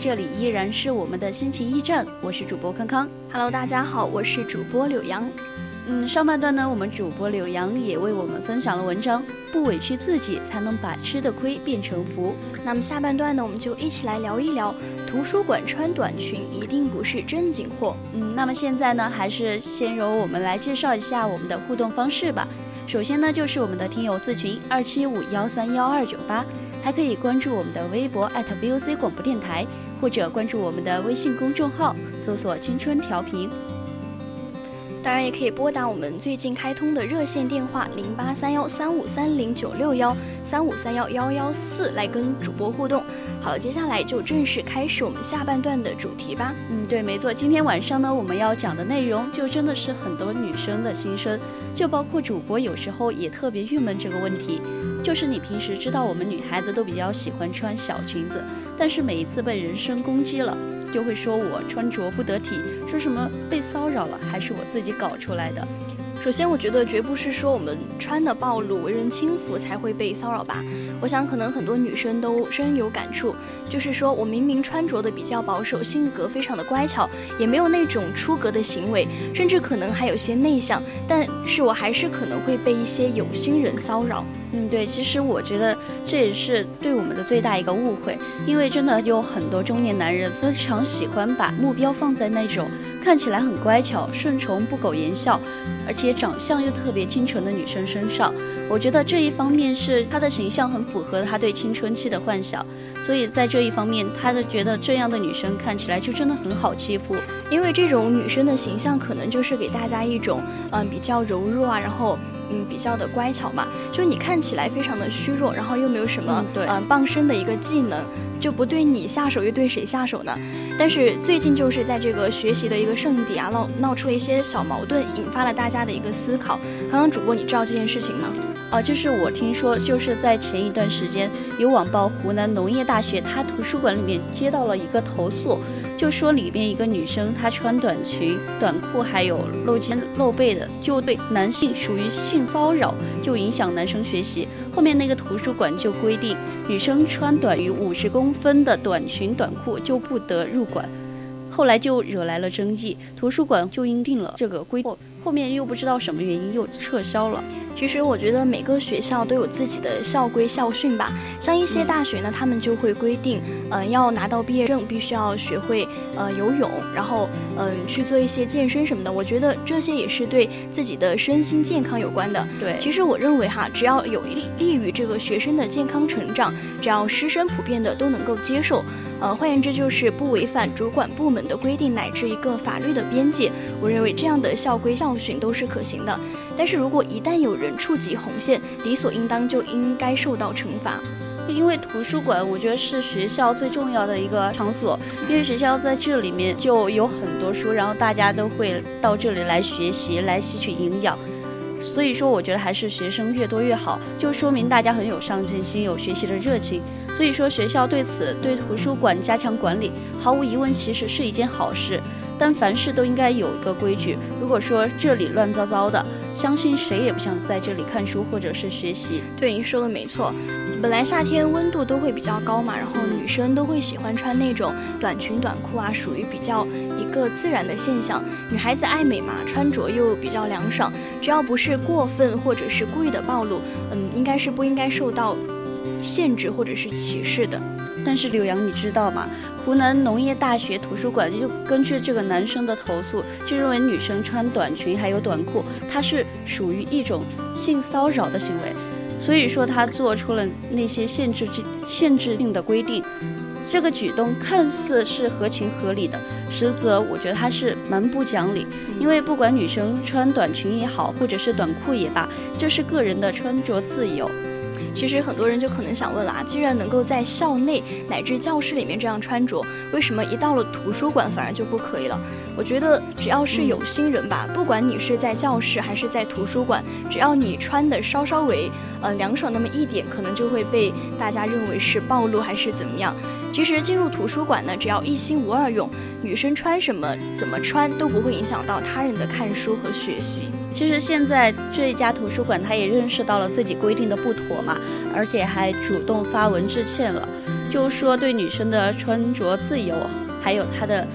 这里依然是我们的心情驿站，我是主播康康。Hello，大家好，我是主播柳阳。嗯，上半段呢，我们主播柳阳也为我们分享了文章，不委屈自己，才能把吃的亏变成福。那么下半段呢，我们就一起来聊一聊，图书馆穿短裙一定不是正经货。嗯，那么现在呢，还是先由我们来介绍一下我们的互动方式吧。首先呢，就是我们的听友四群二七五幺三幺二九八，还可以关注我们的微博 @VOC 广播电台，或者关注我们的微信公众号，搜索“青春调频”。当然，也可以拨打我们最近开通的热线电话零八三幺三五三零九六幺三五三幺幺幺四来跟主播互动。好了，接下来就正式开始我们下半段的主题吧。嗯，对，没错。今天晚上呢，我们要讲的内容就真的是很多女生的心声，就包括主播有时候也特别郁闷这个问题，就是你平时知道我们女孩子都比较喜欢穿小裙子，但是每一次被人身攻击了。就会说我穿着不得体，说什么被骚扰了，还是我自己搞出来的。首先，我觉得绝不是说我们穿的暴露、为人轻浮才会被骚扰吧。我想，可能很多女生都深有感触，就是说我明明穿着的比较保守，性格非常的乖巧，也没有那种出格的行为，甚至可能还有些内向，但是我还是可能会被一些有心人骚扰。嗯，对，其实我觉得这也是对我们的最大一个误会，因为真的有很多中年男人非常喜欢把目标放在那种看起来很乖巧、顺从、不苟言笑，而且长相又特别清纯的女生身上。我觉得这一方面是她的形象很符合她对青春期的幻想，所以在这一方面，她就觉得这样的女生看起来就真的很好欺负，因为这种女生的形象可能就是给大家一种嗯比较柔弱啊，然后。嗯，比较的乖巧嘛，就你看起来非常的虚弱，然后又没有什么嗯嗯傍身的一个技能，就不对你下手又对谁下手呢？但是最近就是在这个学习的一个圣地啊，闹闹出了一些小矛盾，引发了大家的一个思考。刚刚主播你知道这件事情吗？啊，就是我听说，就是在前一段时间，有网曝湖南农业大学它图书馆里面接到了一个投诉，就说里边一个女生她穿短裙、短裤，还有露肩露背的，就对男性属于性骚扰，就影响男生学习。后面那个图书馆就规定，女生穿短于五十公分的短裙、短裤就不得入馆。后来就惹来了争议，图书馆就应定了这个规，后面又不知道什么原因又撤销了。其实我觉得每个学校都有自己的校规校训吧，像一些大学呢，他们就会规定，嗯、呃，要拿到毕业证，必须要学会呃游泳，然后嗯、呃、去做一些健身什么的。我觉得这些也是对自己的身心健康有关的。对，其实我认为哈，只要有利于这个学生的健康成长，只要师生普遍的都能够接受，呃，换言之就是不违反主管部门的规定乃至一个法律的边界，我认为这样的校规校训都是可行的。但是如果一旦有人触及红线，理所应当就应该受到惩罚。因为图书馆，我觉得是学校最重要的一个场所，因为学校在这里面就有很多书，然后大家都会到这里来学习，来吸取营养。所以说，我觉得还是学生越多越好，就说明大家很有上进心，有学习的热情。所以说，学校对此对图书馆加强管理，毫无疑问其实是一件好事。但凡事都应该有一个规矩，如果说这里乱糟糟的，相信谁也不想在这里看书或者是学习。对，您说的没错。本来夏天温度都会比较高嘛，然后女生都会喜欢穿那种短裙短裤啊，属于比较一个自然的现象。女孩子爱美嘛，穿着又比较凉爽，只要不是过分或者是故意的暴露，嗯，应该是不应该受到限制或者是歧视的。但是柳阳，你知道吗？湖南农业大学图书馆又根据这个男生的投诉，就认为女生穿短裙还有短裤，它是属于一种性骚扰的行为，所以说他做出了那些限制限制性的规定。这个举动看似是合情合理的，实则我觉得他是蛮不讲理。因为不管女生穿短裙也好，或者是短裤也罢，这是个人的穿着自由。其实很多人就可能想问了啊，既然能够在校内乃至教室里面这样穿着，为什么一到了图书馆反而就不可以了？我觉得只要是有心人吧，不管你是在教室还是在图书馆，只要你穿的稍稍微呃凉爽那么一点，可能就会被大家认为是暴露还是怎么样。其实进入图书馆呢，只要一心无二用，女生穿什么怎么穿都不会影响到他人的看书和学习。其实现在这一家图书馆，他也认识到了自己规定的不妥嘛，而且还主动发文致歉了，就说对女生的穿着自由，还有他的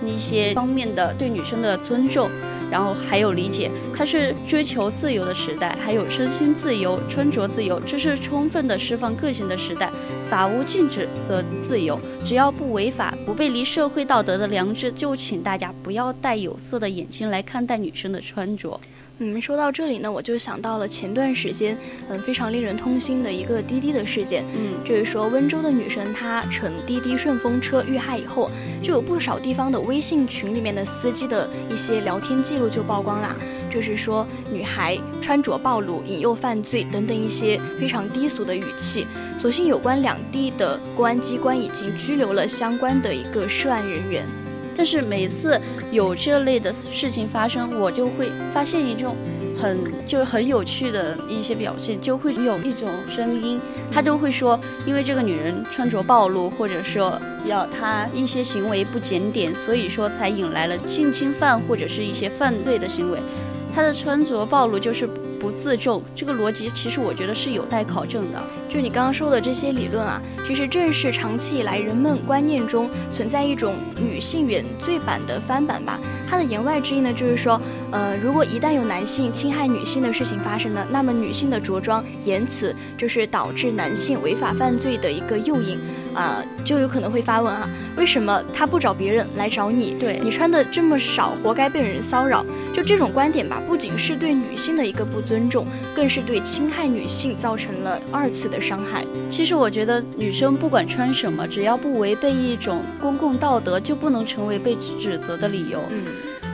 那些方面的对女生的尊重。然后还有理解，它是追求自由的时代，还有身心自由、穿着自由，这是充分的释放个性的时代。法无禁止则自由，只要不违法、不背离社会道德的良知，就请大家不要戴有色的眼睛来看待女生的穿着。嗯，说到这里呢，我就想到了前段时间，嗯，非常令人痛心的一个滴滴的事件。嗯，就是说温州的女生她乘滴滴顺风车遇害以后，就有不少地方的微信群里面的司机的一些聊天记录就曝光啦，就是说女孩穿着暴露、引诱犯罪等等一些非常低俗的语气。所幸有关两地的公安机关已经拘留了相关的一个涉案人员。但是每次有这类的事情发生，我就会发现一种很就是很有趣的一些表现，就会有一种声音，他都会说，因为这个女人穿着暴露，或者说要她一些行为不检点，所以说才引来了性侵犯或者是一些犯罪的行为。她的穿着暴露就是。不自重，这个逻辑其实我觉得是有待考证的。就你刚刚说的这些理论啊，其实正是长期以来人们观念中存在一种女性原罪版的翻版吧。它的言外之意呢，就是说，呃，如果一旦有男性侵害女性的事情发生呢，那么女性的着装言辞就是导致男性违法犯罪的一个诱因。啊，就有可能会发问啊，为什么他不找别人来找你？对你穿的这么少，活该被人骚扰。就这种观点吧，不仅是对女性的一个不尊重，更是对侵害女性造成了二次的伤害。其实我觉得，女生不管穿什么，只要不违背一种公共道德，就不能成为被指责的理由。嗯。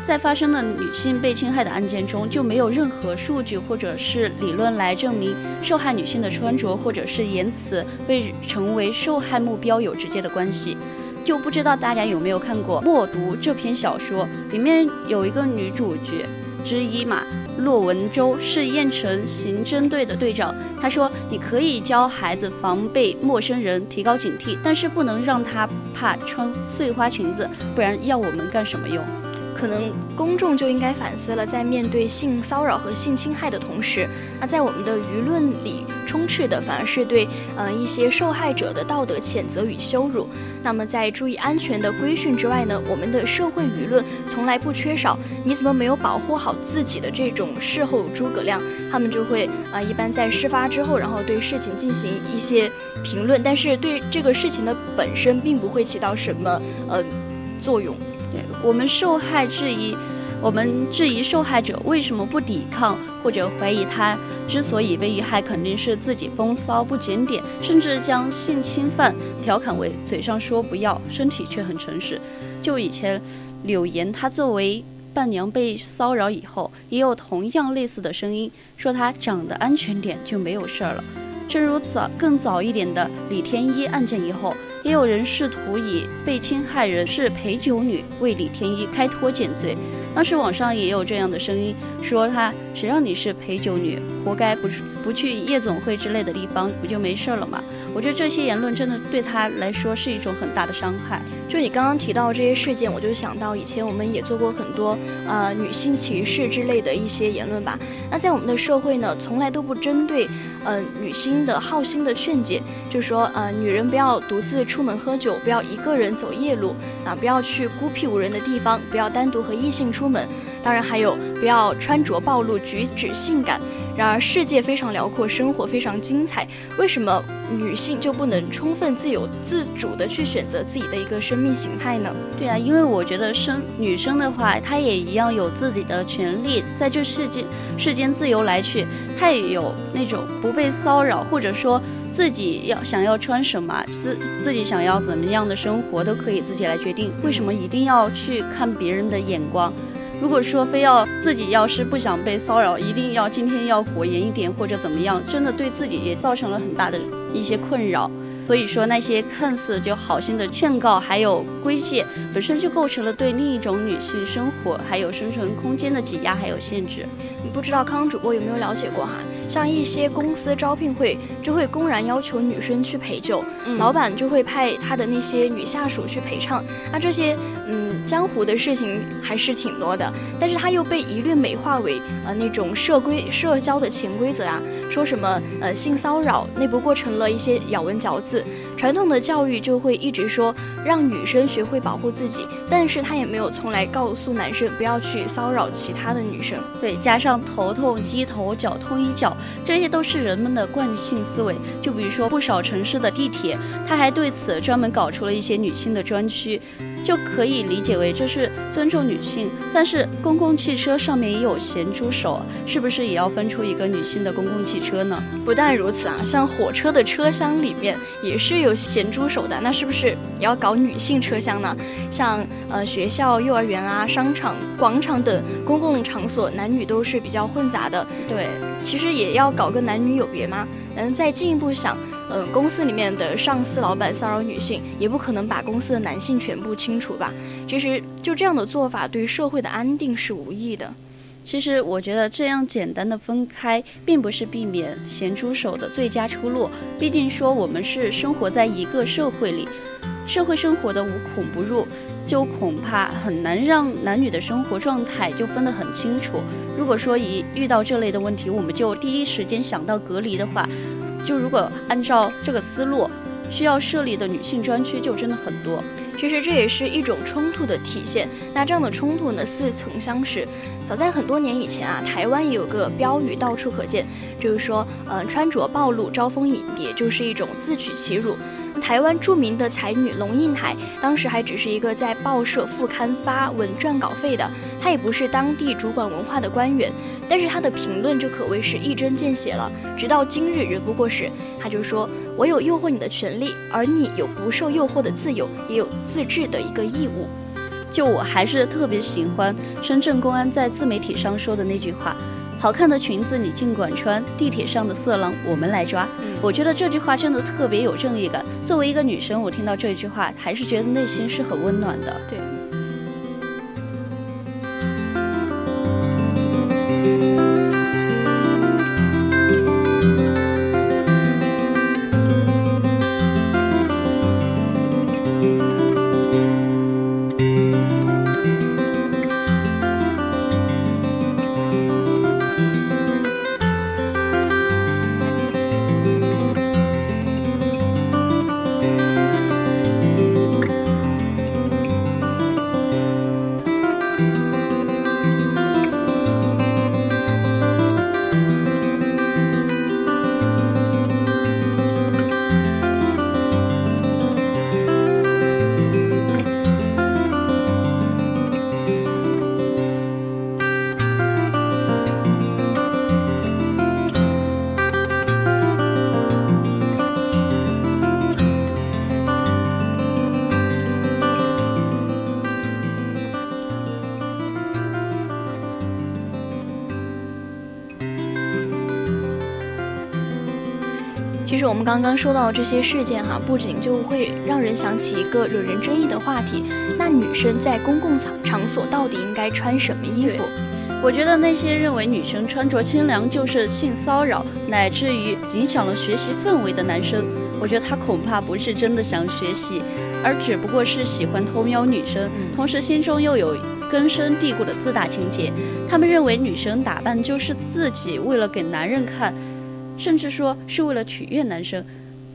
在发生的女性被侵害的案件中，就没有任何数据或者是理论来证明受害女性的穿着或者是言辞被成为受害目标有直接的关系。就不知道大家有没有看过《默读》这篇小说，里面有一个女主角之一嘛，骆文舟是燕城刑侦队的队长。他说：“你可以教孩子防备陌生人，提高警惕，但是不能让他怕穿碎花裙子，不然要我们干什么用？”可能公众就应该反思了，在面对性骚扰和性侵害的同时，那在我们的舆论里充斥的反而是对呃一些受害者的道德谴责与羞辱。那么在注意安全的规训之外呢，我们的社会舆论从来不缺少你怎么没有保护好自己的这种事后诸葛亮，他们就会啊一般在事发之后，然后对事情进行一些评论，但是对这个事情的本身并不会起到什么呃作用。我们受害质疑，我们质疑受害者为什么不抵抗，或者怀疑他之所以被遇害，肯定是自己风骚不检点，甚至将性侵犯调侃为嘴上说不要，身体却很诚实。就以前柳岩，她作为伴娘被骚扰以后，也有同样类似的声音，说她长得安全点就没有事儿了。正如此，更早一点的李天一案件以后。也有人试图以被侵害人是陪酒女为李天一开脱减罪，当时网上也有这样的声音，说他谁让你是陪酒女，活该不是不去夜总会之类的地方，不就没事了吗？我觉得这些言论真的对他来说是一种很大的伤害。就你刚刚提到这些事件，我就想到以前我们也做过很多呃女性歧视之类的一些言论吧。那在我们的社会呢，从来都不针对呃女性的好心的劝解，就说呃女人不要独自出门喝酒，不要一个人走夜路啊，不要去孤僻无人的地方，不要单独和异性出门。当然还有不要穿着暴露，举止性感。然而世界非常辽阔，生活非常精彩，为什么女性就不能充分自由自主的去选择自己的一个生命形态呢？对啊，因为我觉得生女生的话，她也一样有自己的权利，在这世间世间自由来去，她也有那种不被骚扰，或者说自己要想要穿什么，自自己想要怎么样的生活都可以自己来决定。为什么一定要去看别人的眼光？如果说非要自己要是不想被骚扰，一定要今天要火严一点或者怎么样，真的对自己也造成了很大的一些困扰。所以说那些看似就好心的劝告还有规戒，本身就构成了对另一种女性生活还有生存空间的挤压还有限制。不知道康康主播有没有了解过哈？像一些公司招聘会就会公然要求女生去陪酒，老板就会派他的那些女下属去陪唱。那这些嗯江湖的事情还是挺多的，但是他又被一律美化为呃那种社规社交的潜规则啊，说什么呃性骚扰那不过成了一些咬文嚼字。传统的教育就会一直说让女生学会保护自己，但是他也没有从来告诉男生不要去骚扰其他的女生。对，加上头痛医头，脚痛医脚。这些都是人们的惯性思维，就比如说不少城市的地铁，他还对此专门搞出了一些女性的专区。就可以理解为这是尊重女性，但是公共汽车上面也有咸猪手，是不是也要分出一个女性的公共汽车呢？不但如此啊，像火车的车厢里面也是有咸猪手的，那是不是也要搞女性车厢呢？像呃学校、幼儿园啊、商场、广场等公共场所，男女都是比较混杂的。对，其实也要搞个男女有别吗？嗯，再进一步想。嗯，公司里面的上司、老板骚扰女性，也不可能把公司的男性全部清除吧？其实就这样的做法，对社会的安定是无益的。其实我觉得这样简单的分开，并不是避免咸猪手的最佳出路。毕竟说我们是生活在一个社会里，社会生活的无孔不入，就恐怕很难让男女的生活状态就分得很清楚。如果说一遇到这类的问题，我们就第一时间想到隔离的话。就如果按照这个思路，需要设立的女性专区就真的很多。其实这也是一种冲突的体现。那这样的冲突呢，似曾相识。早在很多年以前啊，台湾也有个标语到处可见，就是说，嗯，穿着暴露、招蜂引蝶，就是一种自取其辱。台湾著名的才女龙应台，当时还只是一个在报社副刊发文赚稿费的，她也不是当地主管文化的官员，但是他的评论就可谓是一针见血了。直到今日仍不过时，他就说：“我有诱惑你的权利，而你有不受诱惑的自由，也有自治的一个义务。”就我还是特别喜欢深圳公安在自媒体上说的那句话。好看的裙子你尽管穿，地铁上的色狼我们来抓。我觉得这句话真的特别有正义感。作为一个女生，我听到这句话还是觉得内心是很温暖的。对。其实我们刚刚说到这些事件哈，不仅就会让人想起一个惹人争议的话题，那女生在公共场场所到底应该穿什么衣服？我觉得那些认为女生穿着清凉就是性骚扰，乃至于影响了学习氛围的男生，我觉得他恐怕不是真的想学习，而只不过是喜欢偷瞄女生，同时心中又有根深蒂固的自大情节。他们认为女生打扮就是自己为了给男人看，甚至说是为了取悦男生。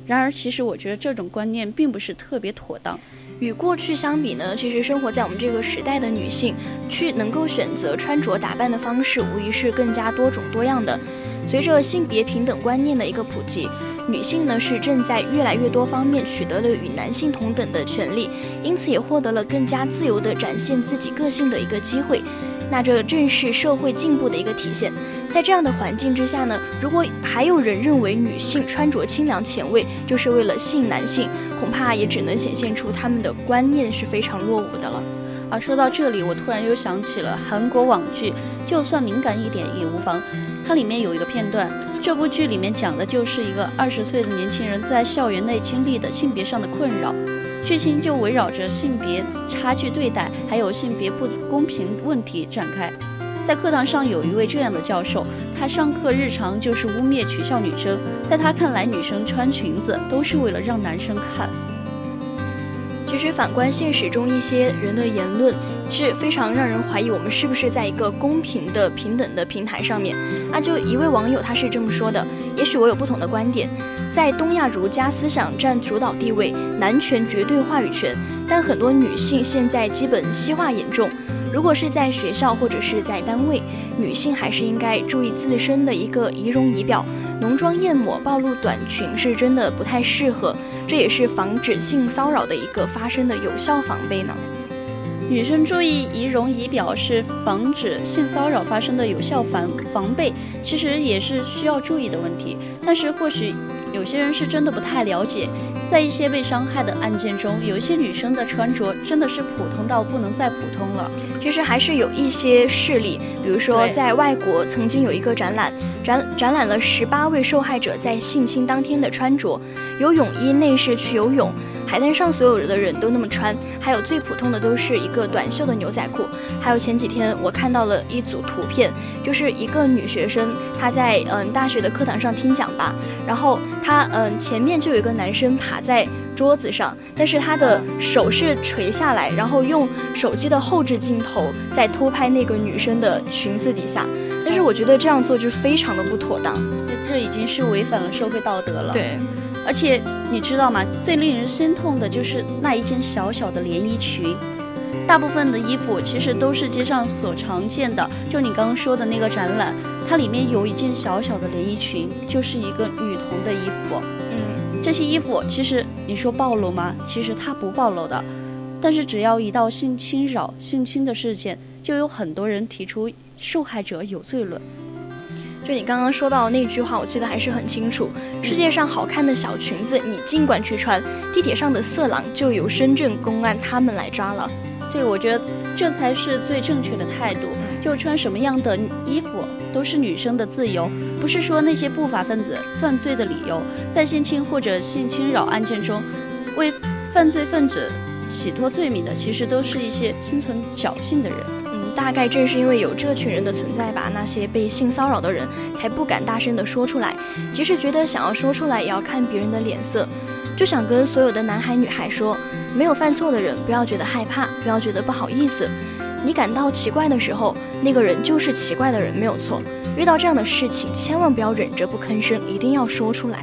然而，其实我觉得这种观念并不是特别妥当。与过去相比呢，其实生活在我们这个时代的女性，去能够选择穿着打扮的方式，无疑是更加多种多样的。随着性别平等观念的一个普及，女性呢是正在越来越多方面取得了与男性同等的权利，因此也获得了更加自由的展现自己个性的一个机会。那这正是社会进步的一个体现。在这样的环境之下呢，如果还有人认为女性穿着清凉前卫就是为了吸引男性，恐怕也只能显现出他们的观念是非常落伍的了。啊，说到这里，我突然又想起了韩国网剧，就算敏感一点也无妨。它里面有一个片段，这部剧里面讲的就是一个二十岁的年轻人在校园内经历的性别上的困扰。剧情就围绕着性别差距对待，还有性别不公平问题展开。在课堂上，有一位这样的教授，他上课日常就是污蔑取笑女生，在他看来，女生穿裙子都是为了让男生看。其实反观现实中一些人的言论，是非常让人怀疑我们是不是在一个公平的、平等的平台上面。啊，就一位网友他是这么说的：也许我有不同的观点，在东亚儒家思想占主导地位，男权绝对话语权，但很多女性现在基本西化严重。如果是在学校或者是在单位，女性还是应该注意自身的一个仪容仪表，浓妆艳抹、暴露短裙是真的不太适合，这也是防止性骚扰的一个发生的有效防备呢。女生注意仪容仪表是防止性骚扰发生的有效防防备，其实也是需要注意的问题，但是或许。有些人是真的不太了解，在一些被伤害的案件中，有一些女生的穿着真的是普通到不能再普通了。其实还是有一些事例，比如说在外国曾经有一个展览，展展览了十八位受害者在性侵当天的穿着，有泳衣内饰去游泳。海滩上所有的人都那么穿，还有最普通的都是一个短袖的牛仔裤。还有前几天我看到了一组图片，就是一个女学生她在嗯大学的课堂上听讲吧，然后她嗯前面就有一个男生爬在桌子上，但是他的手是垂下来，然后用手机的后置镜头在偷拍那个女生的裙子底下。但是我觉得这样做就非常的不妥当，这已经是违反了社会道德了。对。而且你知道吗？最令人心痛的就是那一件小小的连衣裙。大部分的衣服其实都是街上所常见的。就你刚刚说的那个展览，它里面有一件小小的连衣裙，就是一个女童的衣服。嗯，这些衣服其实你说暴露吗？其实它不暴露的。但是只要一到性侵扰、性侵的事件，就有很多人提出受害者有罪论。就你刚刚说到那句话，我记得还是很清楚。世界上好看的小裙子，你尽管去穿。地铁上的色狼，就由深圳公安他们来抓了。对，我觉得这才是最正确的态度。就穿什么样的衣服，都是女生的自由，不是说那些不法分子犯罪的理由。在性侵或者性侵扰案件中，为犯罪分子洗脱罪名的，其实都是一些心存侥幸的人。大概正是因为有这群人的存在吧，那些被性骚扰的人才不敢大声的说出来。即使觉得想要说出来，也要看别人的脸色。就想跟所有的男孩女孩说，没有犯错的人不要觉得害怕，不要觉得不好意思。你感到奇怪的时候，那个人就是奇怪的人，没有错。遇到这样的事情，千万不要忍着不吭声，一定要说出来。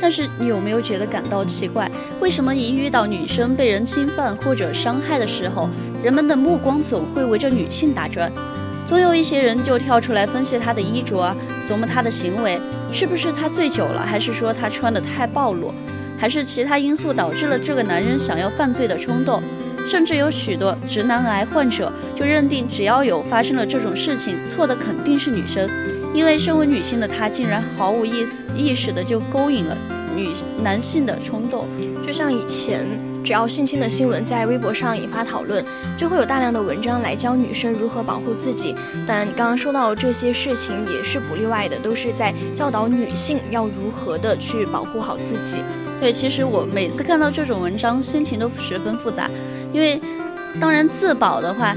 但是你有没有觉得感到奇怪？为什么一遇到女生被人侵犯或者伤害的时候，人们的目光总会围着女性打转？总有一些人就跳出来分析她的衣着，琢磨她的行为，是不是她醉酒了，还是说她穿的太暴露，还是其他因素导致了这个男人想要犯罪的冲动？甚至有许多直男癌患者就认定，只要有发生了这种事情，错的肯定是女生。因为身为女性的她，竟然毫无意思意识的就勾引了女男性的冲动，就像以前，只要性侵的新闻在微博上引发讨论，就会有大量的文章来教女生如何保护自己。但你刚刚说到这些事情也是不例外的，都是在教导女性要如何的去保护好自己。对，其实我每次看到这种文章，心情都十分复杂，因为当然自保的话。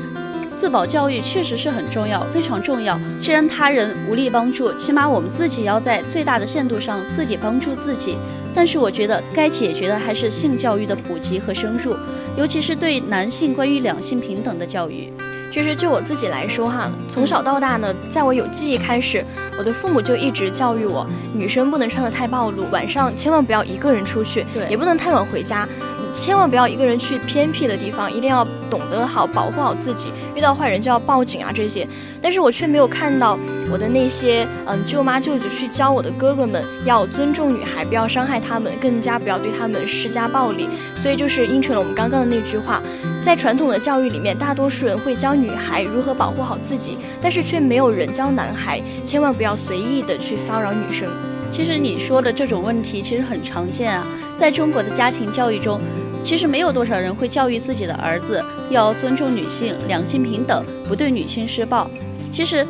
自保教育确实是很重要，非常重要。既然他人无力帮助，起码我们自己要在最大的限度上自己帮助自己。但是我觉得该解决的还是性教育的普及和深入，尤其是对男性关于两性平等的教育。其实就我自己来说哈，从小到大呢，在我有记忆开始，我的父母就一直教育我，女生不能穿得太暴露，晚上千万不要一个人出去，对也不能太晚回家，千万不要一个人去偏僻的地方，一定要懂得好保护好自己，遇到坏人就要报警啊这些。但是我却没有看到我的那些嗯舅妈舅舅去教我的哥哥们要尊重女孩，不要伤害他们，更加不要对他们施加暴力。所以就是应承了我们刚刚的那句话，在传统的教育里面，大多数人会教女孩如何保护好自己，但是却没有人教男孩，千万不要随意的去骚扰女生。其实你说的这种问题其实很常见啊，在中国的家庭教育中，其实没有多少人会教育自己的儿子要尊重女性、两性平等，不对女性施暴。其实，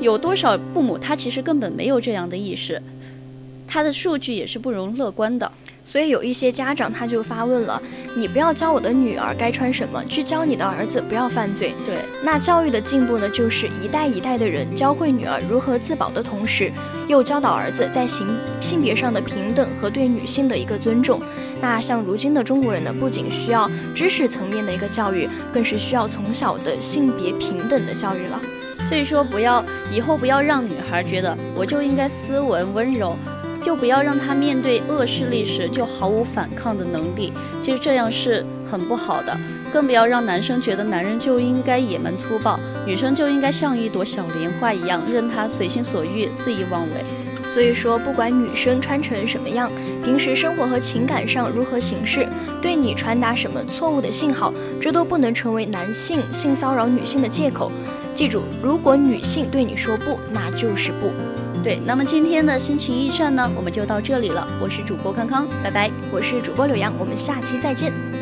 有多少父母他其实根本没有这样的意识，他的数据也是不容乐观的。所以有一些家长他就发问了：你不要教我的女儿该穿什么，去教你的儿子不要犯罪。对，那教育的进步呢，就是一代一代的人教会女儿如何自保的同时，又教导儿子在性性别上的平等和对女性的一个尊重。那像如今的中国人呢，不仅需要知识层面的一个教育，更是需要从小的性别平等的教育了。所以说不要以后不要让女孩觉得我就应该斯文温柔。就不要让他面对恶势力时就毫无反抗的能力，其实这样是很不好的。更不要让男生觉得男人就应该野蛮粗暴，女生就应该像一朵小莲花一样，任他随心所欲、肆意妄为。所以说，不管女生穿成什么样，平时生活和情感上如何行事，对你传达什么错误的信号，这都不能成为男性性骚扰女性的借口。记住，如果女性对你说不，那就是不。对，那么今天的心情驿站呢，我们就到这里了。我是主播康康，拜拜。我是主播柳阳，我们下期再见。